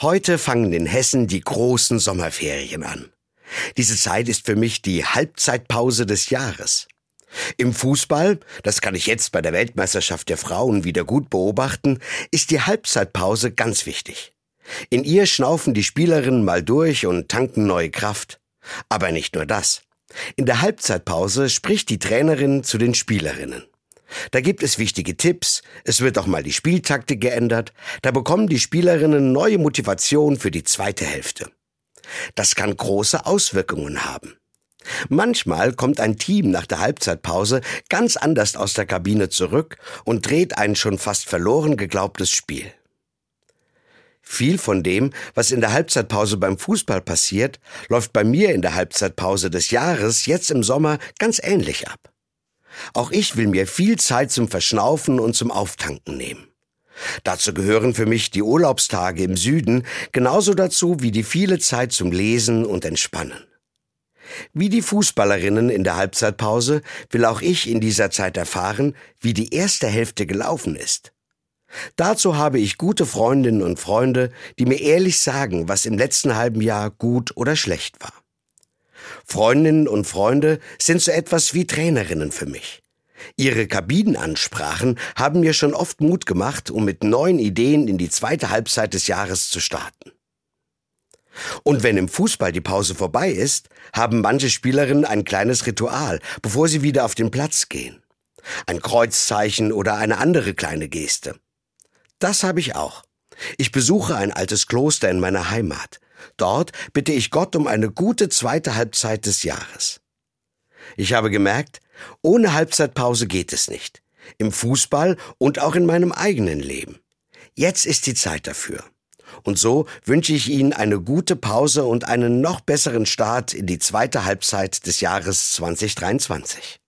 Heute fangen in Hessen die großen Sommerferien an. Diese Zeit ist für mich die Halbzeitpause des Jahres. Im Fußball, das kann ich jetzt bei der Weltmeisterschaft der Frauen wieder gut beobachten, ist die Halbzeitpause ganz wichtig. In ihr schnaufen die Spielerinnen mal durch und tanken neue Kraft. Aber nicht nur das. In der Halbzeitpause spricht die Trainerin zu den Spielerinnen. Da gibt es wichtige Tipps, es wird auch mal die Spieltaktik geändert, da bekommen die Spielerinnen neue Motivation für die zweite Hälfte. Das kann große Auswirkungen haben. Manchmal kommt ein Team nach der Halbzeitpause ganz anders aus der Kabine zurück und dreht ein schon fast verloren geglaubtes Spiel. Viel von dem, was in der Halbzeitpause beim Fußball passiert, läuft bei mir in der Halbzeitpause des Jahres jetzt im Sommer ganz ähnlich ab. Auch ich will mir viel Zeit zum Verschnaufen und zum Auftanken nehmen. Dazu gehören für mich die Urlaubstage im Süden genauso dazu wie die viele Zeit zum Lesen und Entspannen. Wie die Fußballerinnen in der Halbzeitpause will auch ich in dieser Zeit erfahren, wie die erste Hälfte gelaufen ist. Dazu habe ich gute Freundinnen und Freunde, die mir ehrlich sagen, was im letzten halben Jahr gut oder schlecht war. Freundinnen und Freunde sind so etwas wie Trainerinnen für mich. Ihre Kabinenansprachen haben mir schon oft Mut gemacht, um mit neuen Ideen in die zweite Halbzeit des Jahres zu starten. Und wenn im Fußball die Pause vorbei ist, haben manche Spielerinnen ein kleines Ritual, bevor sie wieder auf den Platz gehen. Ein Kreuzzeichen oder eine andere kleine Geste. Das habe ich auch. Ich besuche ein altes Kloster in meiner Heimat. Dort bitte ich Gott um eine gute zweite Halbzeit des Jahres. Ich habe gemerkt, ohne Halbzeitpause geht es nicht. Im Fußball und auch in meinem eigenen Leben. Jetzt ist die Zeit dafür. Und so wünsche ich Ihnen eine gute Pause und einen noch besseren Start in die zweite Halbzeit des Jahres 2023.